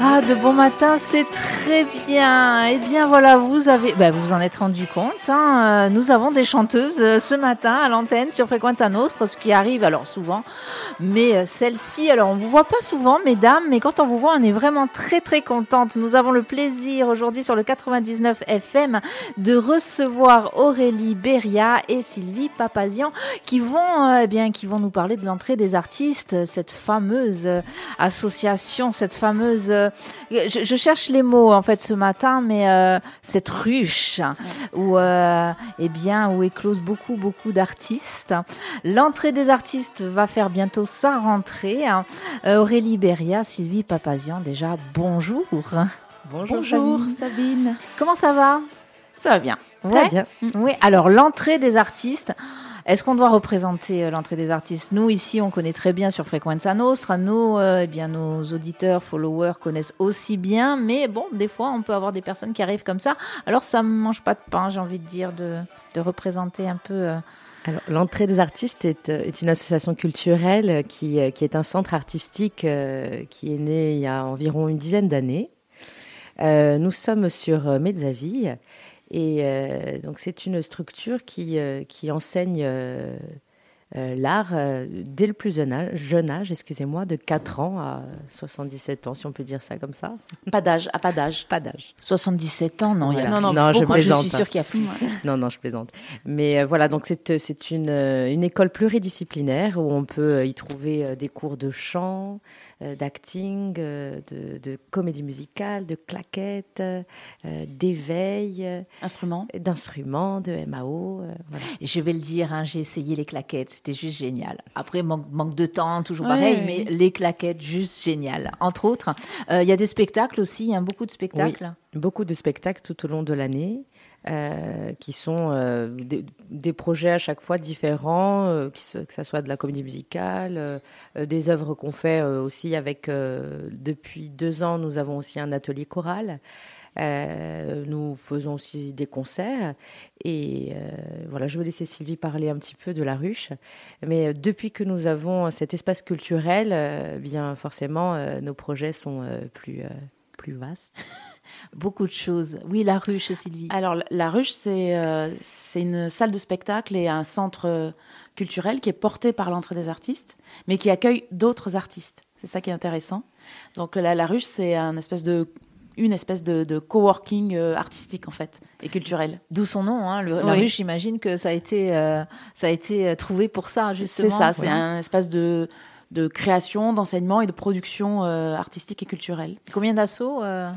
Ah, de bon matin, c'est très bien. Eh bien voilà, vous avez, ben, vous en êtes rendu compte. hein, euh, nous avons des chanteuses euh, ce matin à l'antenne sur Frequenza Nostra, ce qui arrive alors souvent. Mais euh, celle-ci, alors on vous voit pas souvent, mesdames, mais quand on vous voit, on est vraiment très très contente. Nous avons le plaisir aujourd'hui sur le 99 FM de recevoir Aurélie Beria et Sylvie Papazian qui vont, eh bien, qui vont nous parler de l'entrée des artistes, cette fameuse association, cette fameuse. Euh, je, je cherche les mots en fait ce matin, mais euh, cette ruche où, euh, eh bien, où éclosent beaucoup beaucoup d'artistes. L'entrée des artistes va faire bientôt sa rentrée. hein. Aurélie Beria, Sylvie Papazian, déjà bonjour. Bonjour, Sabine. Sabine. Comment ça va? Ça va bien. Ouais. bien. Oui, alors l'entrée des artistes. Est-ce qu'on doit représenter euh, l'entrée des artistes? Nous, ici, on connaît très bien sur Frequenza Nostra. Nos, euh, eh bien, nos auditeurs, followers connaissent aussi bien. Mais bon, des fois, on peut avoir des personnes qui arrivent comme ça. Alors, ça ne mange pas de pain, j'ai envie de dire, de, représenter un peu. euh, Alors, l'entrée des artistes est, une association culturelle qui, qui est un centre artistique qui est né il y a environ une dizaine d'années. Nous sommes sur Mezzaville et euh, donc c'est une structure qui, euh, qui enseigne euh, l'art euh, dès le plus jeune âge, jeune âge excusez-moi, de 4 ans à 77 ans, si on peut dire ça comme ça. Pas d'âge, à pas d'âge. Pas d'âge. 77 ans, non, il y a. Non, non, non, je Moi, je plaisante. suis sûre qu'il y a plus. Non, non, je plaisante. Mais euh, voilà, donc c'est c'est une, une école pluridisciplinaire où on peut y trouver des cours de chant, euh, d'acting, euh, de, de comédie musicale, de claquettes, euh, d'éveil, euh, Instrument. d'instruments, de MAO. euh, voilà. Je vais le dire, hein, j'ai essayé les claquettes, c'était juste génial. Après, manque, manque de temps, toujours Ouais, pareil, mais les claquettes, juste génial. Entre autres, euh, il y a des spectacles aussi, hein, beaucoup de spectacles. Beaucoup de spectacles tout au long de l'année. euh, qui sont euh, des, des projets à chaque fois différents, euh, se- que ce soit de la comédie musicale, des œuvres qu'on fait aussi avec, depuis deux ans, nous avons aussi un atelier choral. Euh, nous faisons aussi des concerts et euh, voilà, je vais laisser Sylvie parler un petit peu de la ruche. Mais euh, depuis que nous avons cet espace culturel, euh, bien forcément, euh, nos projets sont euh, plus euh, plus vastes. Beaucoup de choses. Oui, la ruche, Sylvie. Alors, la- ruche, c'est euh, c'est une salle de spectacle et un centre culturel qui est porté par l'entrée des artistes, mais qui accueille d'autres artistes. C'est ça qui est intéressant. Donc, la, la ruche, c'est un espèce de, une espèce de, de coworking euh, artistique, en fait, et culturel. D'où son nom, hein, le- la Oui. ruche, j'imagine que ça a été, euh, ça a été euh, trouvé pour ça, C'est justement. ça, c'est un espace de, de création, d'enseignement et de production euh, artistique et culturelle. Combien d'assauts euh,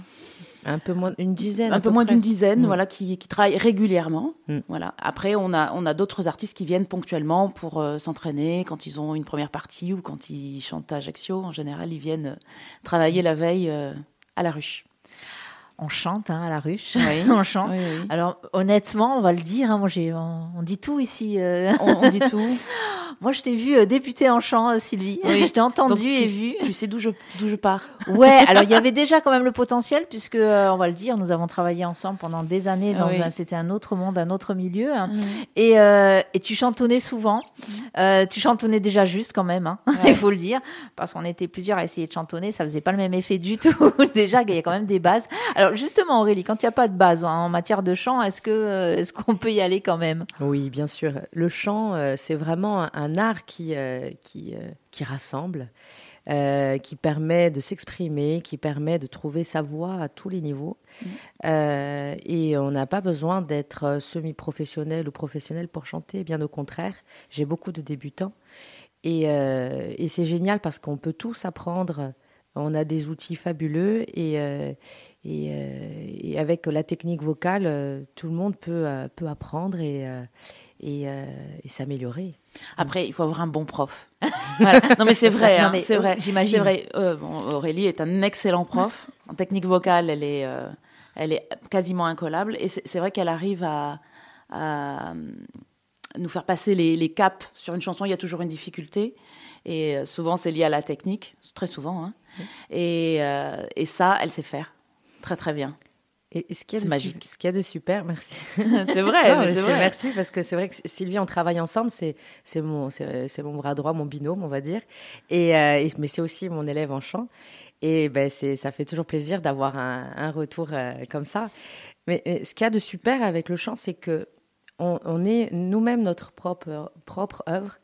Un peu moins, une dizaine. un peu peu moins d'une dizaine, voilà, qui, qui travaillent régulièrement. Mm. Voilà. Après, on a, on a d'autres artistes qui viennent ponctuellement pour euh, s'entraîner quand ils ont une première partie ou quand ils chantent à Ajaccio. En général, ils viennent travailler la veille euh, à la ruche. On chante hein, à la ruche. Oui. on chante. Oui, oui. Alors, honnêtement, on va le dire, hein, moi, j'ai, on, on dit tout ici. euh. On, on dit tout. moi, je t'ai vu euh, débuter en chant, euh, Sylvie. Je t'ai entendu Donc, et tu, vu. tu sais d'où je, d'où je pars. Ouais, alors il y avait déjà quand même le potentiel, puisque, euh, on va le dire, nous avons travaillé ensemble pendant des années. Dans un, c'était un autre monde, un autre milieu. hein. Et, et tu chantonnais souvent. Tu chantonnais déjà juste quand même, hein, il faut le dire, parce qu'on était plusieurs à essayer de chantonner, ça faisait pas le même effet du tout. déjà, il y a quand même des bases. Alors justement, Aurélie, quand il n'y a pas de base hein, en matière de chant, est-ce que euh, est-ce qu'on peut y aller quand même? Oui, bien sûr. Le chant, euh, c'est vraiment un, art qui, euh, qui, qui rassemble, euh, qui permet de s'exprimer, qui permet de trouver sa voix à tous les niveaux. Euh, et on n'a pas besoin d'être semi-professionnel ou professionnel pour chanter, bien au contraire. J'ai beaucoup de débutants. Et, euh, et c'est génial parce qu'on peut tous apprendre. On a des outils fabuleux et, euh, et, euh, et avec la technique vocale, euh, tout le monde peut, peut apprendre et, et, et s'améliorer. Après, il faut avoir un bon prof. Voilà. Non, mais c'est vrai, hein, c'est vrai. j'imagine. C'est vrai. Euh, bon, Aurélie est un excellent prof. En technique vocale, elle est, euh, elle est quasiment incollable. Et c'est c'est vrai qu'elle arrive à, à, nous faire passer les, les, caps sur une chanson, il y a toujours une difficulté. Et souvent, c'est lié à la technique, très souvent. Hein. Et, et ça, elle sait faire très très bien. Et ce qui est, magique. Ce qu'il y a de super, merci. c'est vrai, c'est vrai. Merci parce que c'est vrai que Sylvie, on travaille ensemble. C'est c'est mon c'est mon bras droit, mon binôme, on va dire. Et, euh, mais c'est aussi mon élève en chant. Et ben c'est ça fait toujours plaisir d'avoir un, un, retour euh, comme ça. Mais, ce qu'il y a de super avec le chant, c'est que on, on est nous-mêmes notre propre propre œuvre.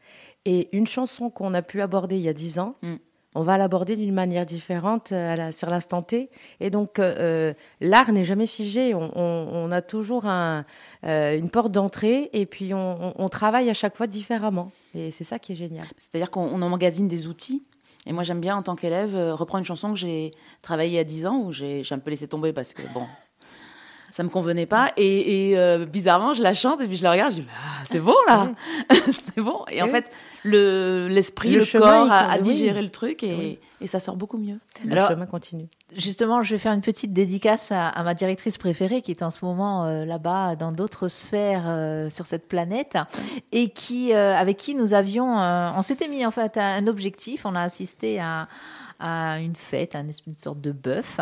Et une chanson qu'on a pu aborder il y a dix ans. Mm on va l'aborder d'une manière différente euh, sur l'instant T. Et donc, euh, euh, l'art n'est jamais figé. On, a toujours une porte d'entrée et puis on, travaille à chaque fois différemment. Et c'est ça qui est génial. C'est-à-dire qu'on emmagasine des outils. Et moi, j'aime bien, en tant qu'élève, reprendre une chanson que j'ai travaillée a 10 ans, où j'ai un peu laissé tomber parce que, bon, ça me convenait pas. Et, euh, bizarrement, je la chante et puis je la regarde, je dis ah, c'est bon là, c'est bon. Et en fait, le l'esprit, le, corps a, digéré le truc et, et, ça sort beaucoup mieux. Le Alors, chemin continue. Justement, je vais faire une petite dédicace à, ma directrice préférée qui est en ce moment euh, là-bas dans d'autres sphères euh, sur cette planète et qui avec qui nous avions, on s'était mis en fait un objectif. On a assisté à à une fête, à une sorte de bœuf.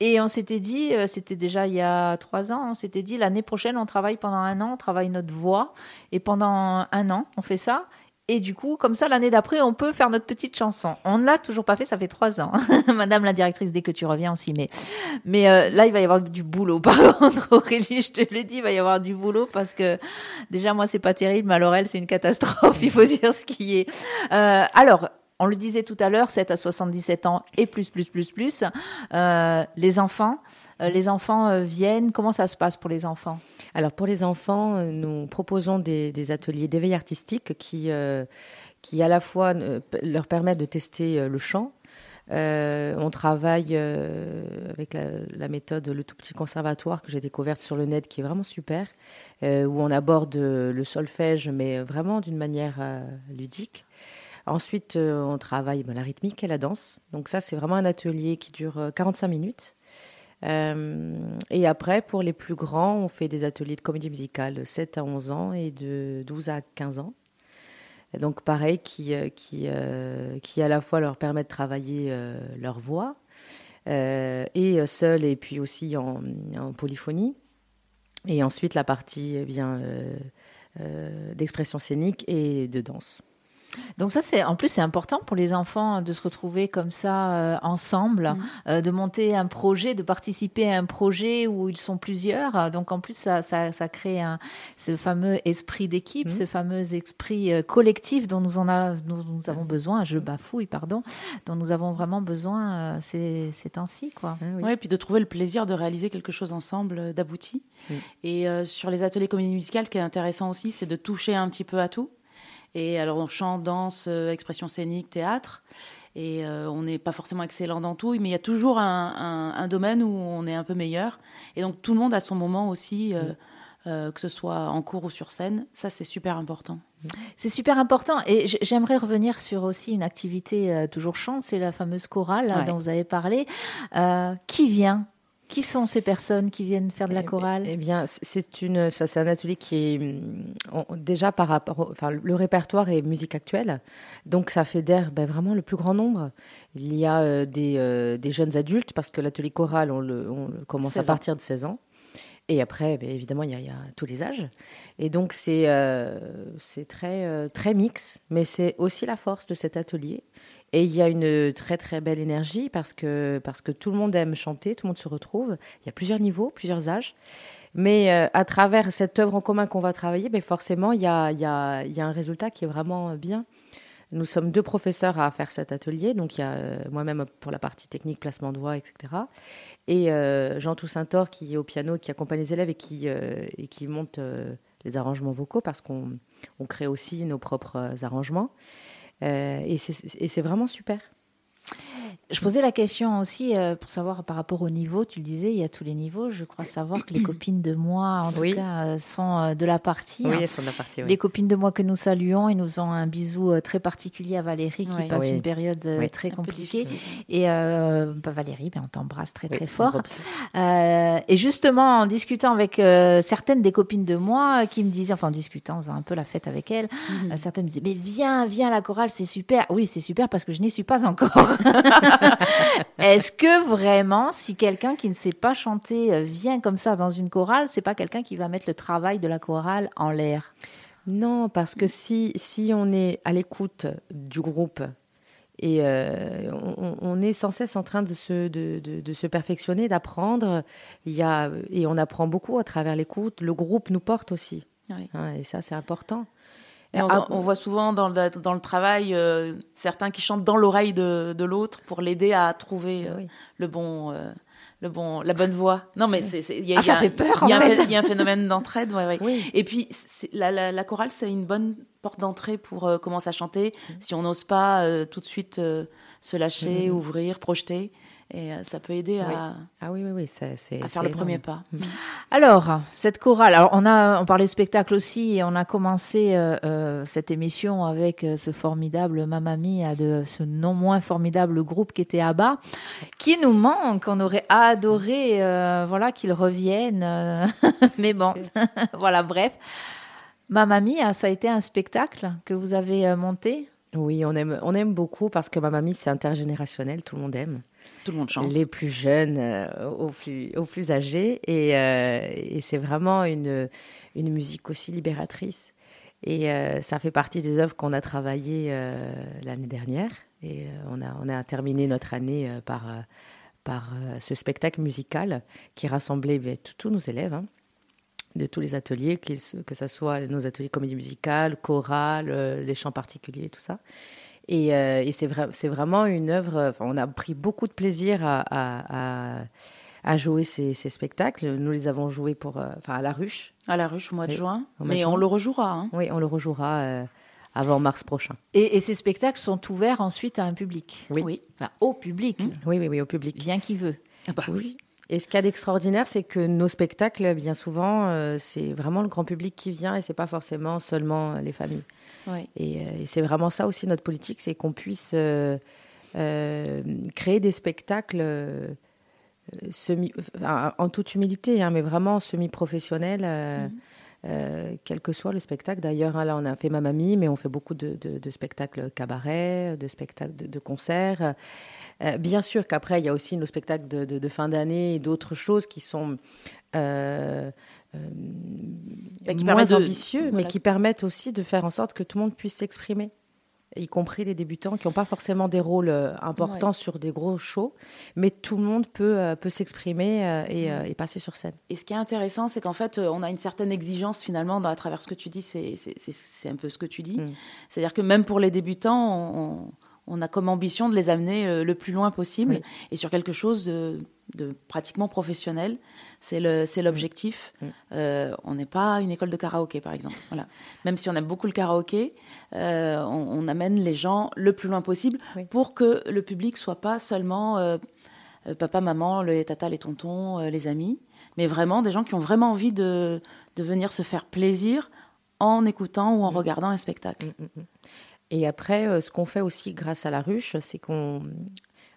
Et on s'était dit, euh, c'était déjà il y a trois ans, on s'était dit l'année prochaine, on travaille pendant un an, on travaille notre voix. Et pendant un an, on fait ça. Et du coup, comme ça, l'année d'après, on peut faire notre petite chanson. On ne l'a toujours pas fait, ça fait trois ans. Madame la directrice, dès que tu reviens, on s'y met. Mais euh, là, il va y avoir du boulot. Par contre, Aurélie, je te le dis, il va y avoir du boulot parce que déjà, moi, c'est pas terrible, alors elle, c'est une catastrophe. Il faut dire ce qui est. Euh, alors, on le disait tout à l'heure, 7 à 77 ans et plus, plus, plus, plus. Euh, les enfants, euh, les enfants euh, viennent. Comment ça se passe pour les enfants? Alors pour les enfants, nous proposons des, ateliers d'éveil artistique qui, qui à la fois leur permettent de tester le chant. on travaille avec la, méthode Le Tout Petit Conservatoire que j'ai découverte sur le net qui est vraiment super, où on aborde le solfège mais vraiment d'une manière ludique. Ensuite, euh, on travaille ben, la rythmique et la danse. Donc ça, c'est vraiment un atelier qui dure 45 euh, minutes. Euh, et après, pour les plus grands, on fait des ateliers de comédie musicale de 7 à 11 ans et de 12 à 15 ans. donc pareil, qui, qui, qui à la fois leur permet de travailler leur voix, et seul, et puis aussi en, polyphonie. Et ensuite, la partie eh bien d'expression scénique et de danse. Donc ça, c'est en plus c'est important pour les enfants de se retrouver comme ça euh, ensemble, mm. euh, de monter un projet, de participer à un projet où ils sont plusieurs. Donc en plus, ça, ça, ça crée un, ce fameux esprit d'équipe, mm. ce fameux esprit euh, collectif dont nous en a, nous, nous, avons besoin. Je bafouille, pardon, dont nous avons vraiment besoin ces, ces temps-ci, quoi. Ah oui. et puis de trouver le plaisir de réaliser quelque chose ensemble, d'abouti. Mm. Et sur les ateliers comédie musicale, ce qui est intéressant aussi, c'est de toucher un petit peu à tout. Et alors, on chante, danse, euh, expression scénique, théâtre. Et euh, on n'est pas forcément excellent dans tout, mais il y a toujours un, domaine où on est un peu meilleur. Et donc, tout le monde a son moment aussi. Euh, que ce soit en cours ou sur scène. Ça, c'est super important. C'est super important. Et j'aimerais revenir sur aussi une activité toujours chant, c'est la fameuse chorale dont vous avez parlé. qui vient qui sont ces personnes qui viennent faire de la eh chorale Eh bien, c'est une, ça, c'est un atelier qui est mm, déjà par rapport, enfin, le répertoire est musique actuelle, donc ça fédère ben, vraiment le plus grand nombre. Il y a euh, des, euh, des, jeunes adultes parce que l'atelier choral, on le, on commence à partir de 16 ans. Et après, ben, évidemment, il y, a, il y, a, tous les âges. Et donc, c'est euh, c'est très, très mix, mais c'est aussi la force de cet atelier. Et il y a une très très belle énergie parce que, parce que tout le monde aime chanter, tout le monde se retrouve. Il y a plusieurs niveaux, plusieurs âges. Mais euh, à travers cette œuvre en commun qu'on va travailler, mais forcément, il y a, y, a, y a un résultat qui est vraiment bien. Nous sommes deux professeurs à faire cet atelier, donc il y a euh, moi-même pour la partie technique, placement de voix, etc. Et euh, Jean Toussaint-Tor qui est au piano, qui accompagne les élèves et qui, et qui monte les arrangements vocaux parce qu'on on crée aussi nos propres arrangements. Euh, et c'est vraiment super. Je posais la question aussi euh, pour savoir par rapport au niveau. Tu le disais, il y a tous les niveaux. Je crois savoir que les copines de moi, en tout Oui. cas, euh, sont euh, de la partie. Oui, hein. elles sont de la partie. oui. Les copines de moi que nous saluons et nous ont un bisou euh, très particulier à Valérie qui Oui. passe Oui. une période euh, Oui. très Un compliquée. Et euh, bah, Valérie, ben, on t'embrasse très Oui, très fort. Euh, et justement, en discutant avec euh, certaines des copines de moi euh, qui me disaient, enfin en discutant, en faisant un peu la fête avec elles, euh, certaines me disaient, mais viens, viens, la chorale, c'est super. Oui, c'est super parce que je n'y suis pas encore. Est-ce que vraiment, si quelqu'un qui ne sait pas chanter euh, vient comme ça dans une chorale, c'est pas quelqu'un qui va mettre le travail de la chorale en l'air? Non, parce que si, si on est à l'écoute du groupe et euh, on, on est sans cesse en train de se, de, de- de se perfectionner, d'apprendre, il y a, et on apprend beaucoup à travers l'écoute. Le groupe nous porte aussi. Oui. hein, et ça, c'est important. Et on, Ah, on voit souvent dans le, dans le travail euh, certains qui chantent dans l'oreille de, de l'autre pour l'aider à trouver euh, oui. le bon, euh, le bon, la bonne voix. Non, mais c'est, c'est- il y a, Ah, il y a ça un- fait peur, Il y, a un y a phénomène d'entraide, ouais, ouais. Oui. Et puis la, la, la chorale, c'est une bonne porte d'entrée pour commencer à chanter. Si on n'ose pas tout de suite se lâcher, ouvrir, projeter, et euh, ça peut aider à, Ah oui, oui, oui, c'est, c'est- à faire c'est le premier énorme. pas. Alors, cette chorale, alors on a on parlait spectacle aussi et on a commencé euh, euh, cette émission avec ce formidable Mamma Mia de ce non moins formidable groupe qui était Abba, qui nous manque. On aurait adoré, euh, voilà, qu'il revienne, euh, mais bon, voilà, bref. Mamma Mia, ça a été un spectacle que vous avez monté? Oui, on aime, on aime beaucoup parce que ma mamie, c'est intergénérationnel, tout le monde aime. Tout le monde chante. Les plus jeunes euh, aux, plus, aux plus âgés. Et, euh, et c'est vraiment une, une musique aussi libératrice. Et euh, ça fait partie des œuvres qu'on a travaillées l'année dernière. Et on, a, on a terminé notre année par, par ce spectacle musical qui rassemblait ben, tous- nos élèves. hein, de tous les ateliers, que ce soit nos ateliers comédie musicale, chorale, les chants particuliers, tout ça. Et, euh, et c'est vrai, c'est vraiment une œuvre. enfin, on a pris beaucoup de plaisir à, à, à- à jouer ces, ces spectacles. Nous les avons joués pour, euh, enfin, à la ruche. À la ruche au mois de Oui, juin. de Mais juin. on le rejouera. hein. Oui, on le rejouera euh, avant mars prochain. Et, et ces spectacles sont ouverts ensuite à un public, Oui. Oui. Enfin, au public, Oui, oui, oui, au public. bien qui veut. Ah bah oui. Et ce qu'il y a d'extraordinaire, c'est que nos spectacles, bien souvent, euh, c'est vraiment le grand public qui vient et c'est pas forcément seulement les familles. Oui. Et, euh, et c'est vraiment ça aussi notre politique, c'est qu'on puisse euh, euh, créer des spectacles semi, enfin, en toute humilité, hein, mais vraiment semi-professionnels, euh, quel que soit le spectacle. D'ailleurs, hein, là, on a fait Mamma Mia, mais on fait beaucoup de, de- de spectacles cabaret, de spectacles de, de concerts. Euh, bien sûr qu'après, il y a aussi nos spectacles de, fin d'année et d'autres choses qui sont euh, euh, qui moins de- ambitieux, mais qui permettent aussi de faire en sorte que tout le monde puisse s'exprimer, y compris les débutants qui n'ont pas forcément des rôles euh, importants sur des gros shows, mais tout le monde peut, euh, peut s'exprimer euh, et, euh, et passer sur scène. Et ce qui est intéressant, c'est qu'en fait, on a une certaine exigence finalement dans- à travers ce que tu dis. C'est un peu ce que tu dis. Mm. C'est-à-dire que même pour les débutants, on, a comme ambition de les amener le plus loin possible Oui. et sur quelque chose de, de pratiquement professionnel. C'est l'objectif. Mm. Euh, on n'est pas une école de karaoké, par exemple. Voilà. Même si on aime beaucoup le karaoké, euh, on, on amène les gens le plus loin possible Oui. pour que le public soit pas seulement euh, euh, papa, maman, les tatas, les tontons, les amis, mais vraiment des gens qui ont vraiment envie de, de venir se faire plaisir en écoutant ou en regardant un spectacle. Et après, ce qu'on fait aussi grâce à la ruche, c'est qu'on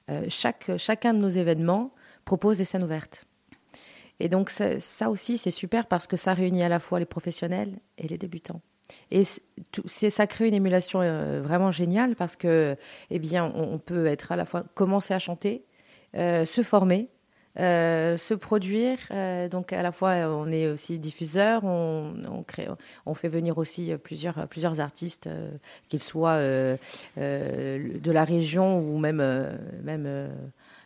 euh, chaque, chacun de nos événements propose des scènes ouvertes. Et donc ça, aussi, c'est super parce que ça réunit à la fois les professionnels et les débutants. Et c'est- ça crée une émulation euh, vraiment géniale parce que, eh bien, on, peut être à la fois commencer à chanter, euh, se former, euh, se produire. donc à la fois, on est aussi diffuseur, on, on crée, on fait venir aussi plusieurs plusieurs artistes, qu'ils soient de la région ou même même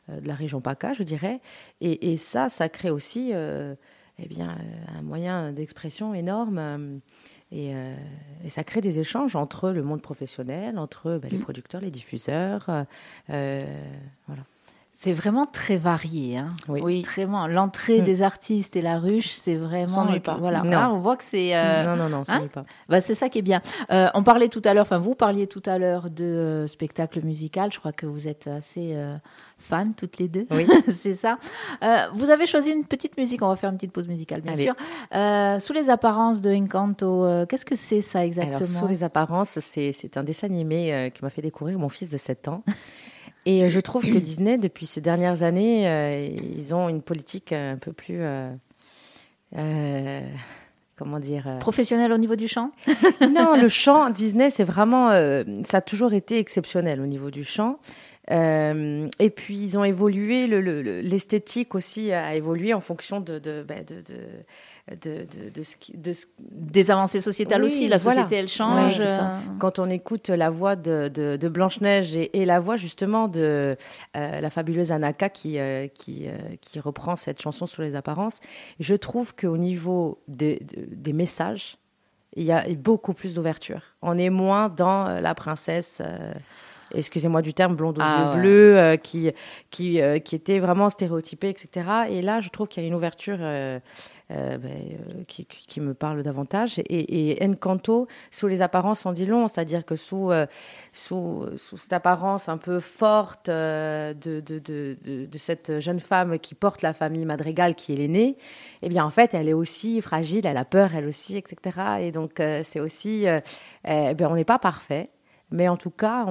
de la région PACA, je dirais. Et, et ça, ça crée aussi, euh, eh bien, euh, un moyen d'expression énorme. euh, et, euh, et ça crée des échanges entre le monde professionnel, entre ben, les Mm. producteurs, les diffuseurs. euh, euh, voilà. C'est vraiment très varié. Hein. Oui. Oui. Vraiment, l'entrée Mm. des artistes et la ruche, c'est vraiment. s'ennuie pas. Voilà, Non. Ah, on voit que c'est. euh, non, non, non, ça hein n'est pas. bah, c'est ça qui est bien. Euh, on parlait tout à l'heure, enfin vous parliez tout à l'heure de euh, spectacle musical. Je crois que vous êtes assez euh, fans toutes les deux. Oui. c'est ça. Euh, vous avez choisi une petite musique. On va faire une petite pause musicale, bien Allez. sûr. Euh, sous les apparences de Encanto. euh, Qu'est-ce que c'est ça exactement? Alors, sous les apparences, c'est c'est un dessin animé euh, qui m'a fait découvrir mon fils de 7 ans. Et euh, je trouve que Disney, depuis ces dernières années, euh, ils ont une politique un peu plus. euh, euh, comment dire euh, Professionnel au niveau du chant? Non, le chant, Disney, c'est vraiment. ça a toujours été exceptionnel au niveau du chant. Euh, et puis, ils ont évolué, le- le- le- l'esthétique aussi a évolué en fonction de, de, bah, de, de, de, de- de ce qui- de ce- Des avancées sociétales Oui, aussi. La voilà. société, elle change. Ça. euh, quand on écoute la voix de, de Blanche-Neige et, et la voix justement de euh, la fabuleuse Anaka qui, euh, qui, qui reprend cette chanson sur les apparences, je trouve qu'au niveau des, de- des messages, il y a beaucoup plus d'ouverture. On est moins dans la princesse. Excusez-moi du terme, blonde aux Ah, yeux ouais. bleus, euh, qui, qui, euh, qui était vraiment stéréotypée, etc. Et là, je trouve qu'il y a une ouverture euh, ben, qui, qui- me parle davantage. Et, et Encanto, sous les apparences, on dit long, c'est-à-dire que sous, sous, sous cette apparence un peu forte de, de, de, de, cette jeune femme qui porte la famille Madrigal, qui est l'aînée, eh bien, en fait, elle est aussi fragile, elle a peur, elle aussi, etc. Et donc, c'est aussi, euh, ben, on n'est pas parfait. Mais en tout cas,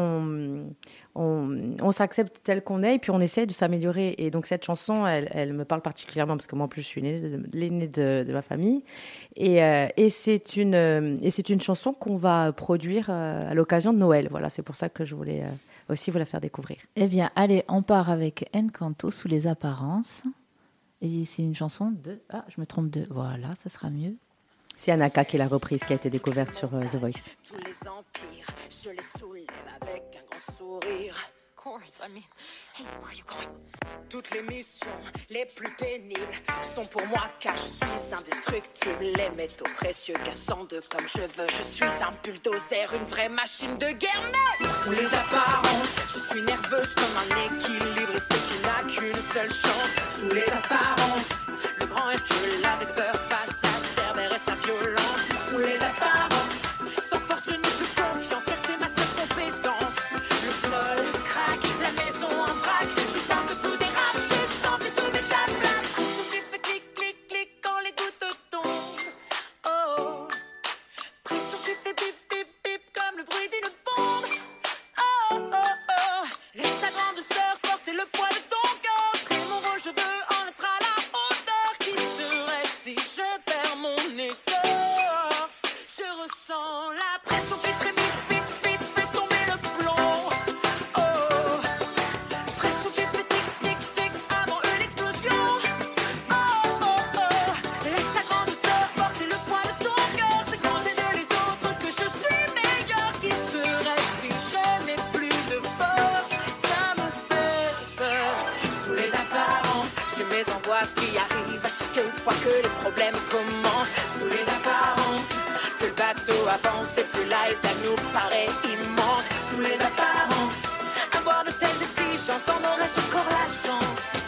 on, s'accepte tel qu'on est et puis on essaie de s'améliorer. Et donc cette chanson, elle, me parle particulièrement parce que moi en plus je suis l'aînée de, ma famille. Et, euh, c'est une, une chanson qu'on va produire euh, à l'occasion de Noël. Voilà, c'est pour ça que je voulais euh, aussi vous la faire découvrir. Eh bien, allez, on part avec Encanto sous les apparences. Et c'est une chanson de. Ah, je me trompe de. Voilà, ça sera mieux. C'est Anaka qui l'a reprise, qui a été découverte sur euh, The Voice. tous les empires, je les soulève avec un grand sourire. I mean, hey, where are you going? Toutes les missions les plus pénibles sont pour moi car je suis indestructible. Les métaux précieux cassant de comme je veux. Je suis un bulldozer, une vraie machine de guerre. Mais sous les apparences, je suis nerveuse comme un équilibriste qui n'a qu'une seule chance. Sous les apparences, le grand Hercule avait peur face à angoisses qui arrivent à chaque fois que les problèmes commencent. Sous les apparences, que le bateau avance et plus l'iceberg nous paraît immense. Sous les apparences, avoir de telles exigences, en aurais-je encore la chance?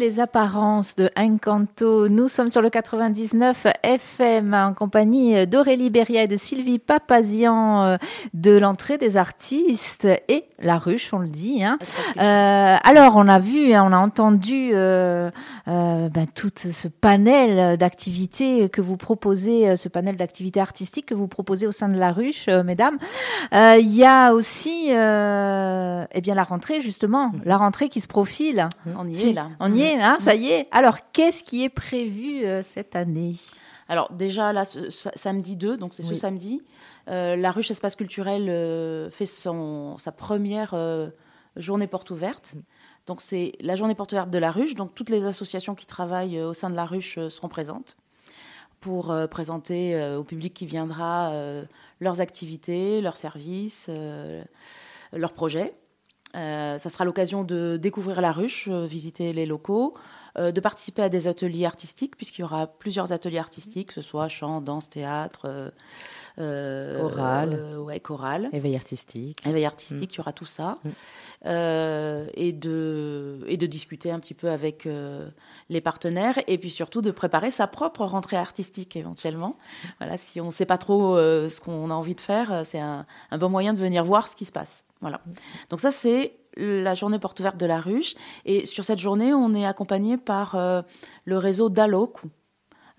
Les apparences de Encanto, nous sommes sur le 99 FM en compagnie d'Aurélie Beria et de Sylvie Papazian euh, de l'entrée des artistes et la ruche, on le dit. Hein. Euh, alors, on a vu, hein, on a entendu euh, euh, ben, tout ce panel d'activités que vous proposez, ce panel d'activités artistiques que vous proposez au sein de la ruche, mesdames. Il y a aussi eh bien, la rentrée, justement, la rentrée qui se profile. On y est là. Mm. On y est, hein, ça y est. Alors, qu'est-ce qui est prévu euh, cette année? Alors déjà là, ce, ce- samedi 2, donc c'est ce Oui. samedi, euh, la ruche espace culturel euh, fait son, sa première journée porte ouverte. Donc c'est la journée porte ouverte de la ruche. Donc toutes les associations qui travaillent au sein de la ruche seront présentes pour présenter au public qui viendra leurs activités, leurs services, leurs projets. Euh, ça sera l'occasion de découvrir la ruche, euh, visiter les locaux, euh, de participer à des ateliers artistiques, puisqu'il y aura plusieurs ateliers artistiques, que ce soit chant, danse, théâtre, euh, Chorale. euh, ouais, chorale. Éveil artistique. Éveil artistique, il y aura tout ça. Mm. Euh, et, de, et de discuter un petit peu avec les partenaires et puis surtout de préparer sa propre rentrée artistique éventuellement. Voilà, si on ne sait pas trop ce qu'on a envie de faire, c'est un, un bon moyen de venir voir ce qui se passe. Voilà. Donc ça, c'est la journée porte ouverte de la ruche. Et sur cette journée, on est accompagné par euh, le réseau DALOC,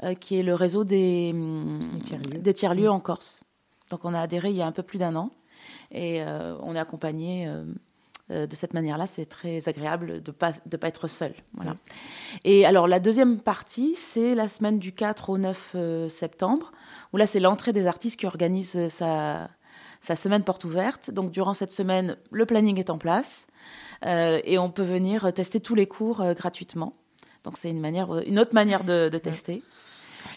euh, qui est le réseau des, Des tiers-lieux. tiers-lieux en Corse. Donc on a adhéré il y a un peu plus d'un an. Et euh, on est accompagné de cette manière-là. C'est très agréable de ne pas, de pas être seul. Voilà. Et alors, la deuxième partie, c'est la semaine du 4 au 9 euh, septembre, où là, c'est l'entrée des artistes qui organise euh, sa, sa semaine porte ouverte. Donc, durant cette semaine, le planning est en place euh, et on peut venir tester tous les cours euh, gratuitement. Donc, c'est une, manière, euh, une autre manière de, de tester.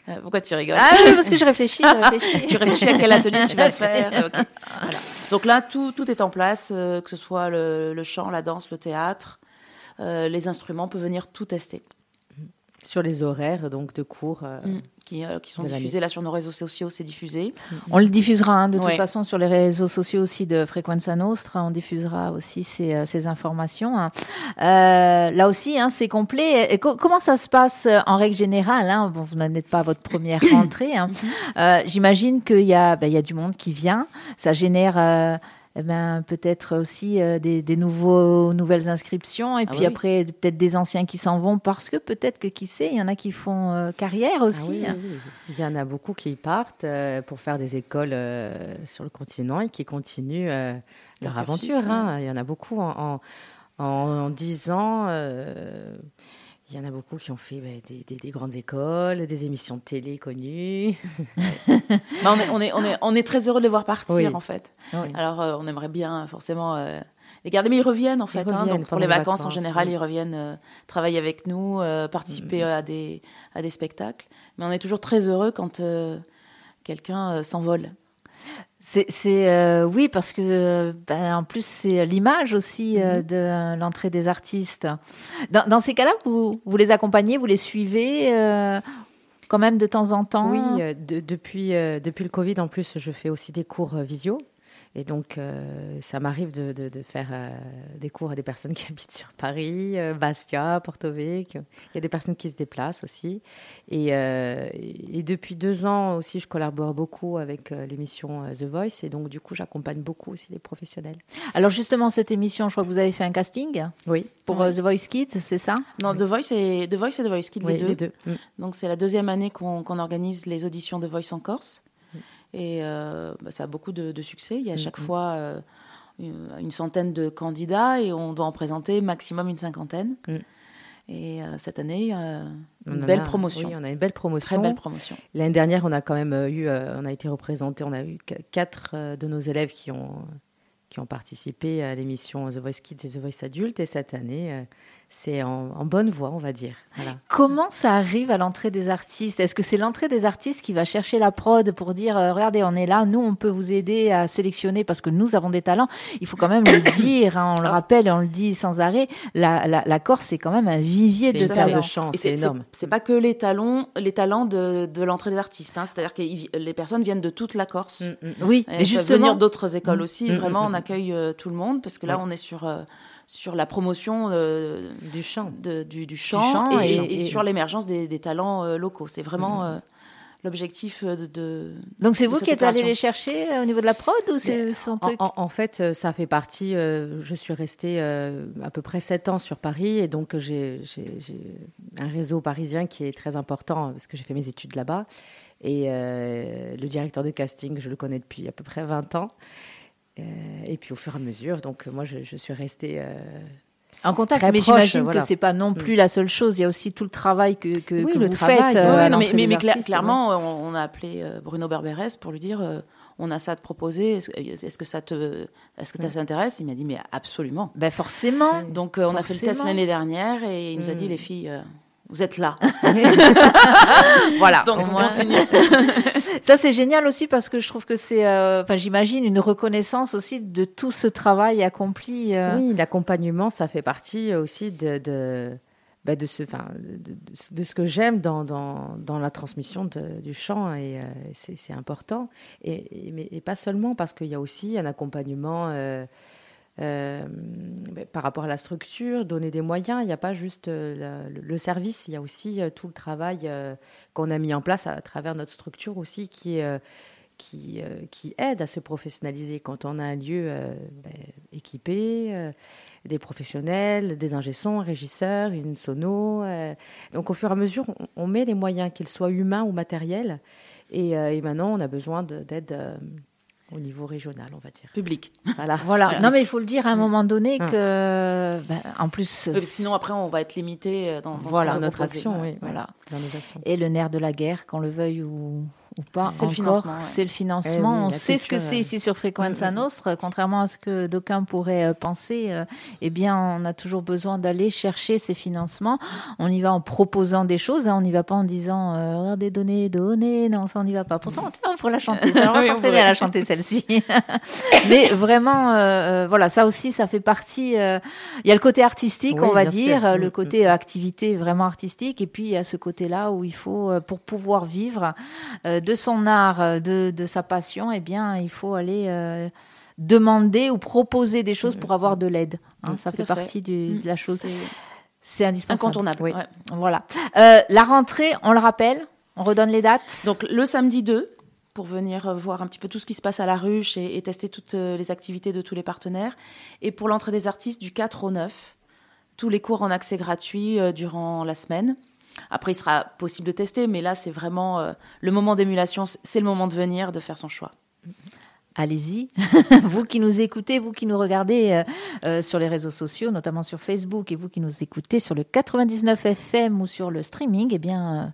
Euh, pourquoi tu rigoles Ah oui, parce que je réfléchis, je réfléchis. tu réfléchis à quel atelier tu vas faire. Voilà. Donc là, tout, tout est en place, que ce soit le, le chant, la danse, le théâtre, les instruments, on peut venir tout tester. Sur les horaires donc de cours. euh, Mm. Qui, euh, qui sont diffusés là sur nos réseaux sociaux, c'est diffusé. On le diffusera hein, de toute façon sur les réseaux sociaux aussi de Frequenza Nostra. On diffusera aussi ces, euh, ces informations. hein. Euh, là aussi, hein, c'est complet. Et co- comment ça se passe en règle générale hein? Bon, Vous n'êtes pas à votre première rentrée. hein. Euh, J'imagine qu'il y, a, ben, il y a du monde qui vient. Ça génère euh, eh ben, peut-être aussi euh, des, des nouveaux, nouvelles inscriptions. Et Ah puis oui. après, peut-être des anciens qui s'en vont parce que peut-être que qui sait, il y en a qui font euh, carrière Ah aussi. oui, oui, oui. Il y en a beaucoup qui partent euh, pour faire des écoles sur le continent et qui continuent leur, cursus, aventure. hein. Il y en a beaucoup en, en, en 10 ans. Il y en a beaucoup qui ont fait bah, des, des- des grandes écoles, des émissions de télé connues. Bah, on, est, on, est, on, est, on est très heureux de les voir partir, Oui. en fait. Oui. Alors, euh, on aimerait bien forcément euh, les garder, mais ils reviennent, en fait. hein. donc, pour les vacances, en général, oui. ils reviennent euh, travailler avec nous, participer à, des, à des spectacles. Mais on est toujours très heureux quand quelqu'un s'envole. C'est, c'est, euh, oui, parce que euh, ben, en plus c'est l'image aussi euh, de euh, l'entrée des artistes. Dans, dans ces cas-là, vous, vous les accompagnez, vous les suivez euh, quand même de temps en temps? Oui, euh, de- depuis, euh, depuis le Covid, en plus, je fais aussi des cours visio. Et donc, euh, ça m'arrive de, de- de faire euh, des cours à des personnes qui habitent sur Paris, euh, Bastia, Porto Vecchio. Il y a des personnes qui se déplacent aussi. Et, euh, depuis deux ans aussi, je collabore beaucoup avec euh, l'émission The Voice. Et donc, du coup, j'accompagne beaucoup aussi les professionnels. Alors justement cette émission, je crois que vous avez fait un casting Oui, pour Oui. The Voice Kids, c'est ça? Non, The Voice et The Voice et The Voice Kids, oui, les deux. les deux. Mm. Donc c'est la deuxième année qu'on qu'on organise les auditions de Voice en Corse. Et euh, bah, ça a beaucoup de, de succès. Il y a à chaque Mhm. fois euh, une, centaine de candidats et on doit en présenter maximum une cinquantaine. Mm. Et euh, cette année, euh, une belle a- promotion. Oui, on a une belle promotion. Très belle promotion. L'année dernière, on a quand même eu, euh, on a été représenté, on a eu qu- quatre de nos élèves qui ont, qui ont participé à l'émission The Voice Kids et The Voice Adulte. Et cette année, c'est en, en bonne voie, on va dire. Voilà. Comment ça arrive à l'entrée des artistes? Est-ce que c'est l'entrée des artistes qui va chercher la prod pour dire euh, regardez, on est là, nous on peut vous aider à sélectionner parce que nous avons des talents Il faut quand même le dire, hein, on le Alors- rappelle et on le dit sans arrêt. La, la, la Corse, c'est quand même un vivier de talents. de chance, Et c'est énorme. C'est pas que les talents, les talents de, de l'entrée des artistes. hein. C'est-à-dire que les personnes viennent de toute la Corse. Mm, mm. Oui, et justement, venir d'autres écoles aussi. Mm, Vraiment, mm, on accueille euh, tout le monde parce que là, Ouais. on est sur, euh, sur la promotion euh, Du chant. de- du, du chant, chant et, et- et sur l'émergence des, des talents euh, locaux. C'est vraiment Mhm. euh, l'objectif de, de- Donc c'est vous qui êtes allé les chercher au niveau de la prod ou c'est son En, truc en- en fait, ça fait partie. je suis restée à peu près sept ans sur Paris et donc j'ai un réseau parisien qui est très important parce que j'ai fait mes études là-bas. Et le directeur de casting, je le connais depuis à peu près 20 ans. Euh, et puis au fur et à mesure, donc moi je, je suis restée. euh, En contact, Très mais j'imagine voilà. que c'est pas non plus la seule chose. Il y a aussi tout le travail que, que, Oui, que le vous travail, faites. euh, non, mais, artistes, clairement, on, on a appelé euh, Bruno Berberès pour lui dire euh, on a ça à te proposer, est-ce que ça te, est-ce que ça t'intéresse? Il m'a dit mais absolument. Ben forcément. Donc euh, on a fait le test l'année dernière et il nous a dit Mm. les filles, euh, vous êtes là. Voilà. Donc on continue. Ça c'est génial aussi parce que je trouve que c'est, euh, enfin j'imagine une reconnaissance aussi de tout ce travail accompli. euh. Oui, l'accompagnement, ça fait partie aussi de, de, bah, de, ce, enfin, de, de- de ce que j'aime dans, dans, dans la transmission de- du chant et euh, c'est c'est important. Et, et- mais, et pas seulement parce qu'il y a aussi un accompagnement euh, par rapport à la structure, donner des moyens. Il n'y a pas juste euh, le, service, il y a aussi euh, tout le travail qu'on a mis en place à, travers notre structure aussi qui qui, aide à se professionnaliser quand on a un lieu ben, équipé, des professionnels, des ingé-sons, un régisseur, une sono. donc au fur et à mesure, on, met les moyens, qu'ils soient humains ou matériels. Et, maintenant, on a besoin de- d'aide au niveau régional, on va dire. Public. Voilà. Voilà. Non mais il faut le dire à un moment donné Mm. que, ben, en plus, Oui, sinon après on va être limité euh, dans, dans Voilà, notre action, oui. voilà. Dans nos actions. Et le nerf de la guerre, qu'on le veuille ou, ou pas, C'est le financement, ouais. c'est le financement. Eh oui, on sait ce que c'est euh. ici sur Frequenza. Nostra, contrairement à ce que d'aucuns pourraient euh, penser. euh, eh bien, on a toujours besoin d'aller chercher ces financements. On y va en proposant des choses, hein, on n'y va pas en disant euh, regardez, donnez, donnez. Non, ça on n'y va pas. Pourtant, on pourrait la chanter. Ça, on va Oui, on s'entraîner à la chanter celle-ci. Mais vraiment, euh, voilà, ça aussi, ça fait partie. euh, Il y a le côté artistique, Oui, on va dire, sûr. le côté activité vraiment artistique, et puis il y a ce côté-là où il faut, pour pouvoir vivre euh, de son art, euh, de, de sa passion, eh bien, il faut aller euh, demander ou proposer des choses pour avoir de l'aide. hein. Mm, ça fait partie du- de la chose. C'est indispensable. incontournable. Oui. ouais. Voilà. Euh, la rentrée, on le rappelle, on redonne les dates. Donc le samedi 2, pour venir voir un petit peu tout ce qui se passe à la ruche et, et tester toutes les activités de tous les partenaires. Et pour l'entrée des artistes du 4 au 9, tous les cours en accès gratuit durant la semaine. Après, il sera possible de tester, mais là, c'est vraiment euh, le moment d'émulation. C'est le moment de venir, de faire son choix. Allez-y, vous qui nous écoutez, vous qui nous regardez euh, euh, sur les réseaux sociaux, notamment sur Facebook, et vous qui nous écoutez sur le 99 FM ou sur le streaming, eh bien, euh,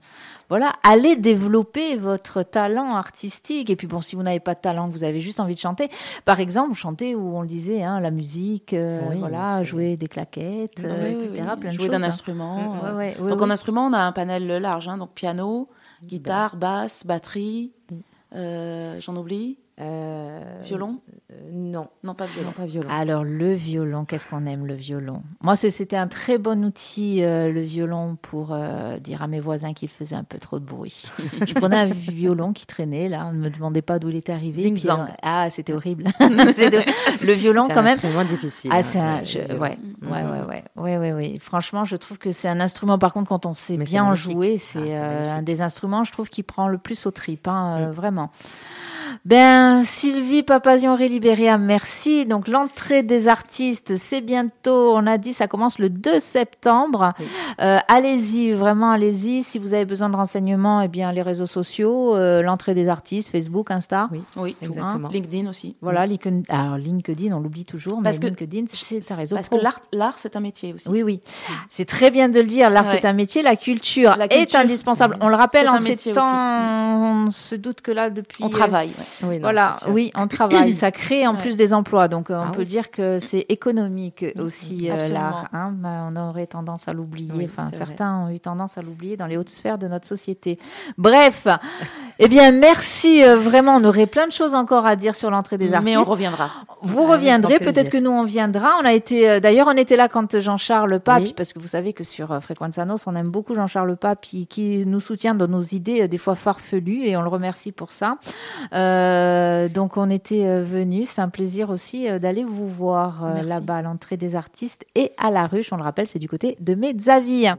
voilà, allez développer votre talent artistique. Et puis bon, si vous n'avez pas de talent, que vous avez juste envie de chanter, par exemple, chanter où on le disait, hein, la musique, Oui, voilà, jouer des claquettes, Oui, etc. oui. Plein Jouer d'un hein. instrument. Ouais, ouais, oui, donc en instrument, on a un panel large. hein, donc piano, guitare, basse, batterie. Mm. J'en oublie. Euh, Violon euh, Non, Non, pas violon. non, pas violon. Alors le violon, qu'est-ce qu'on aime le violon? Moi, c'est- c'était un très bon outil euh, le violon pour euh, dire à mes voisins qu'il faisait un peu trop de bruit. Je prenais un violon qui traînait là, on ne me demandait pas d'où il était arrivé. Puis, euh, ah, c'était horrible. C'est de- Le violon C'est quand un même. instrument difficile. Ah, hein, c'est un, le je- violon. ouais, Mhm. ouais, ouais, ouais, ouais, ouais, ouais. Franchement, je trouve que c'est un instrument. Par contre, quand on sait Mais c'est bien en jouer, Ah, c'est c'est euh, magnifique. un des instruments, je trouve, qui prend le plus au trip, hein, euh, vraiment. Ben, Sylvie Papazian Libéria, merci. Donc, l'entrée des artistes, c'est bientôt, on a dit, ça commence le 2 septembre. Oui. Euh, allez-y, vraiment, allez-y. Si vous avez besoin de renseignements, eh bien, les réseaux sociaux, euh, l'entrée des artistes, Facebook, Insta. Oui, Oui, tout. exactement. LinkedIn aussi. Voilà, LinkedIn, alors, LinkedIn, on l'oublie toujours, Parce mais que- LinkedIn, c'est un réseau Parce pro. que l'art, l'art, c'est un métier aussi. Oui, oui. C'est très bien de le dire. L'art, Ouais. c'est un métier. La culture, La est indispensable. On le rappelle en ces temps. aussi. On se doute que là, depuis. On travaille. Oui, non, voilà, oui, on travaille. Ça crée en Ouais. plus des emplois. Donc, euh, on Ah peut oui. dire que c'est économique aussi, euh, l'art. hein. On aurait tendance à l'oublier. Oui, enfin, vrai. certains ont eu tendance à l'oublier dans les hautes sphères de notre société. Bref, eh bien, merci euh, vraiment. On aurait plein de choses encore à dire sur l'entrée des artistes. Mais on reviendra. vous reviendrez, peut-être que nous on viendra. On a été, d'ailleurs, on était là quand Jean-Charles Pape, parce que vous savez que sur euh, on aime beaucoup Jean-Charles Pape, qui, qui nous soutient dans nos idées, des fois farfelues, et on le remercie pour ça. Euh, donc, on était euh, venus. C'est un plaisir aussi euh, d'aller vous voir euh, là-bas à l'entrée des artistes et à la ruche. On le rappelle, c'est du côté de Mezzaville.